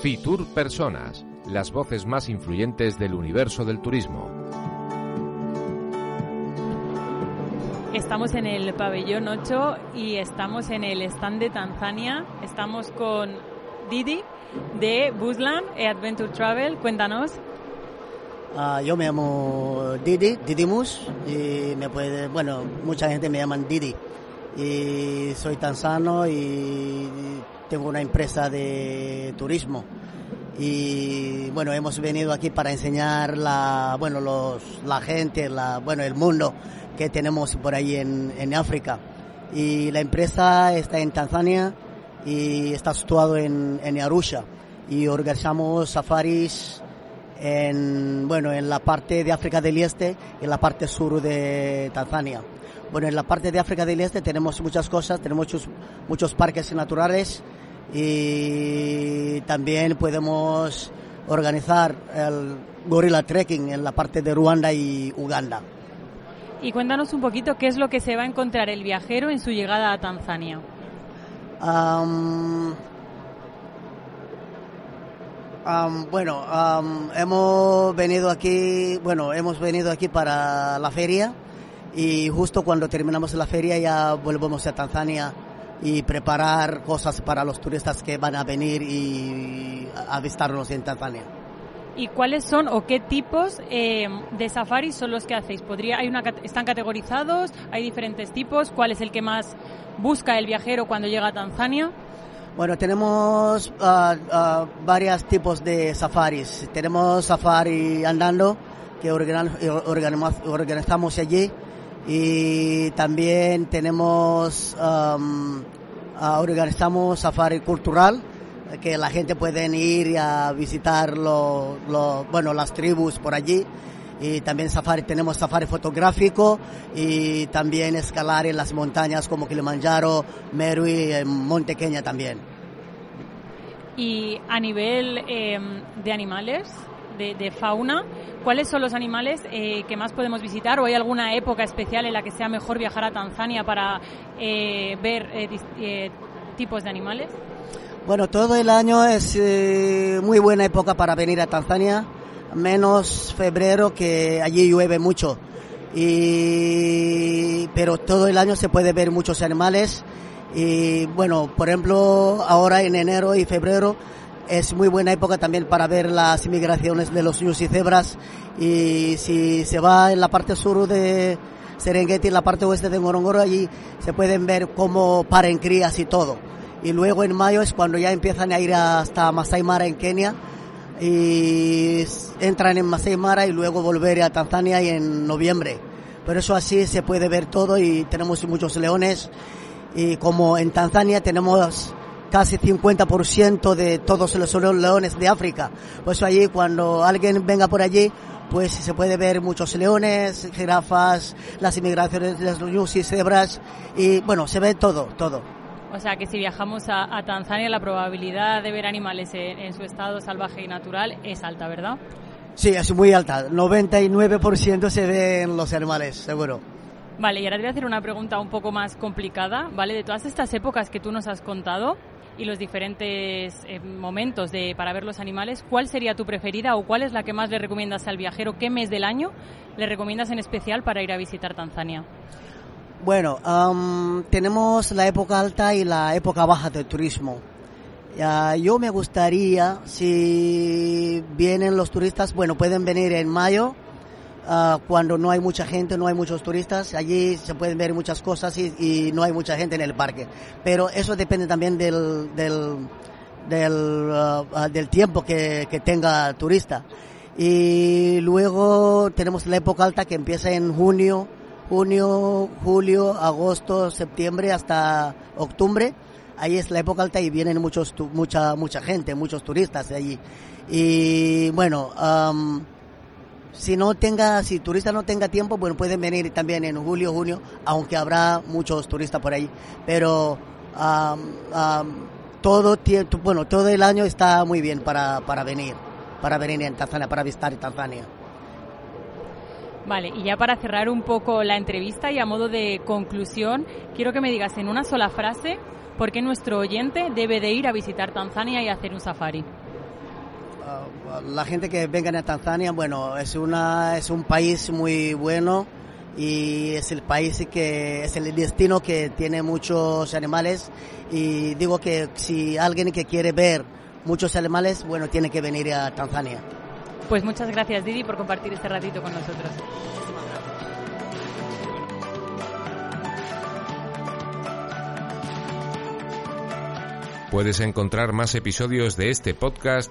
Fitur Personas, las voces más influyentes del universo del turismo. Estamos en el pabellón 8 y estamos en el stand de Tanzania. Estamos con Didi de Busland Adventure Travel. Cuéntanos. Ah, yo me llamo Didi, Didimus, y me puede, bueno, mucha gente me llama Didi. Y soy tanzano y tengo una empresa de turismo. Y bueno, hemos venido aquí para enseñar la, bueno, los, la gente, la, bueno, el mundo que tenemos por ahí en, en África. Y la empresa está en Tanzania y está situado en, en Arusha. Y organizamos safaris en, bueno, en la parte de África del Este y en la parte sur de Tanzania. Bueno, en la parte de África del Este tenemos muchas cosas, tenemos muchos, muchos parques naturales y también podemos organizar el gorilla trekking en la parte de Ruanda y Uganda. Y cuéntanos un poquito qué es lo que se va a encontrar el viajero en su llegada a Tanzania. Um, bueno, hemos venido aquí, bueno, hemos venido aquí para la feria y justo cuando terminamos la feria ya volvemos a Tanzania y preparar cosas para los turistas que van a venir y a visitarnos en Tanzania. ¿Y cuáles son o qué tipos eh, de safaris son los que hacéis? ¿Podría, hay una, ¿Están categorizados? ¿Hay diferentes tipos? ¿Cuál es el que más busca el viajero cuando llega a Tanzania? Bueno, tenemos uh, varios tipos de safaris. Tenemos safari andando, que organizamos allí, y también tenemos, um, organizamos safari cultural, que la gente puede ir a visitar lo, bueno, las tribus por allí. Y también safari, tenemos safari fotográfico y también escalar en las montañas como Kilimanjaro, Meru y Monte Kenya también. Y a nivel eh, de animales, de, fauna, ¿cuáles son los animales eh, que más podemos visitar? ¿O hay alguna época especial en la que sea mejor viajar a Tanzania para eh, ver eh, tipos de animales? Bueno, todo el año es eh, muy buena época para venir a Tanzania, menos febrero que allí llueve mucho. Y, pero todo el año se puede ver muchos animales. Y bueno, por ejemplo, ahora en enero y febrero es muy buena época también para ver las migraciones de los ñus y cebras. Y si se va en la parte sur de Serengeti, en la parte oeste de Ngorongoro, allí se pueden ver cómo paren crías y todo y luego en mayo es cuando ya empiezan a ir hasta Masai Mara en Kenia y entran en Masai Mara y luego volver a Tanzania y en noviembre. Pero eso así se puede ver todo y tenemos muchos leones y como en Tanzania tenemos casi 50% de todos los leones de África. Pues allí cuando alguien venga por allí pues se puede ver muchos leones, jirafas, las inmigraciones de los y cebras y bueno, se ve todo, todo. O sea que si viajamos a, a Tanzania la probabilidad de ver animales en, en, su estado salvaje y natural es alta, ¿verdad? Sí, es muy alta. 99% se ven los animales, seguro. Vale, y ahora te voy a hacer una pregunta un poco más complicada, ¿vale? De todas estas épocas que tú nos has contado y los diferentes eh, momentos de, para ver los animales, ¿cuál sería tu preferida o cuál es la que más le recomiendas al viajero? ¿Qué mes del año le recomiendas en especial para ir a visitar Tanzania? Bueno, um, tenemos la época alta y la época baja del turismo. Yo me gustaría, si vienen los turistas, bueno, pueden venir en mayo, uh, cuando no hay mucha gente, no hay muchos turistas, allí se pueden ver muchas cosas y, y no hay mucha gente en el parque. Pero eso depende también del, del, del, uh, del tiempo que, que tenga turista. Y luego tenemos la época alta que empieza en junio, junio, julio, agosto, septiembre hasta octubre. Ahí es la época alta y vienen muchos, mucha, mucha gente, muchos turistas de allí. Y bueno, um, si no tenga, si turista no tenga tiempo, bueno, pueden venir también en julio, junio, aunque habrá muchos turistas por ahí. Pero um, um, todo bueno, todo el año está muy bien para, para venir, para venir en Tanzania, para visitar Tanzania. Vale, y ya para cerrar un poco la entrevista y a modo de conclusión, quiero que me digas en una sola frase por qué nuestro oyente debe de ir a visitar Tanzania y hacer un safari. Ah, la gente que venga a Tanzania, bueno, es, una, es un país muy bueno y es el país que es el destino que tiene muchos animales y digo que si alguien que quiere ver muchos animales, bueno, tiene que venir a Tanzania. Pues muchas gracias Didi por compartir este ratito con nosotros. Puedes encontrar más episodios de este podcast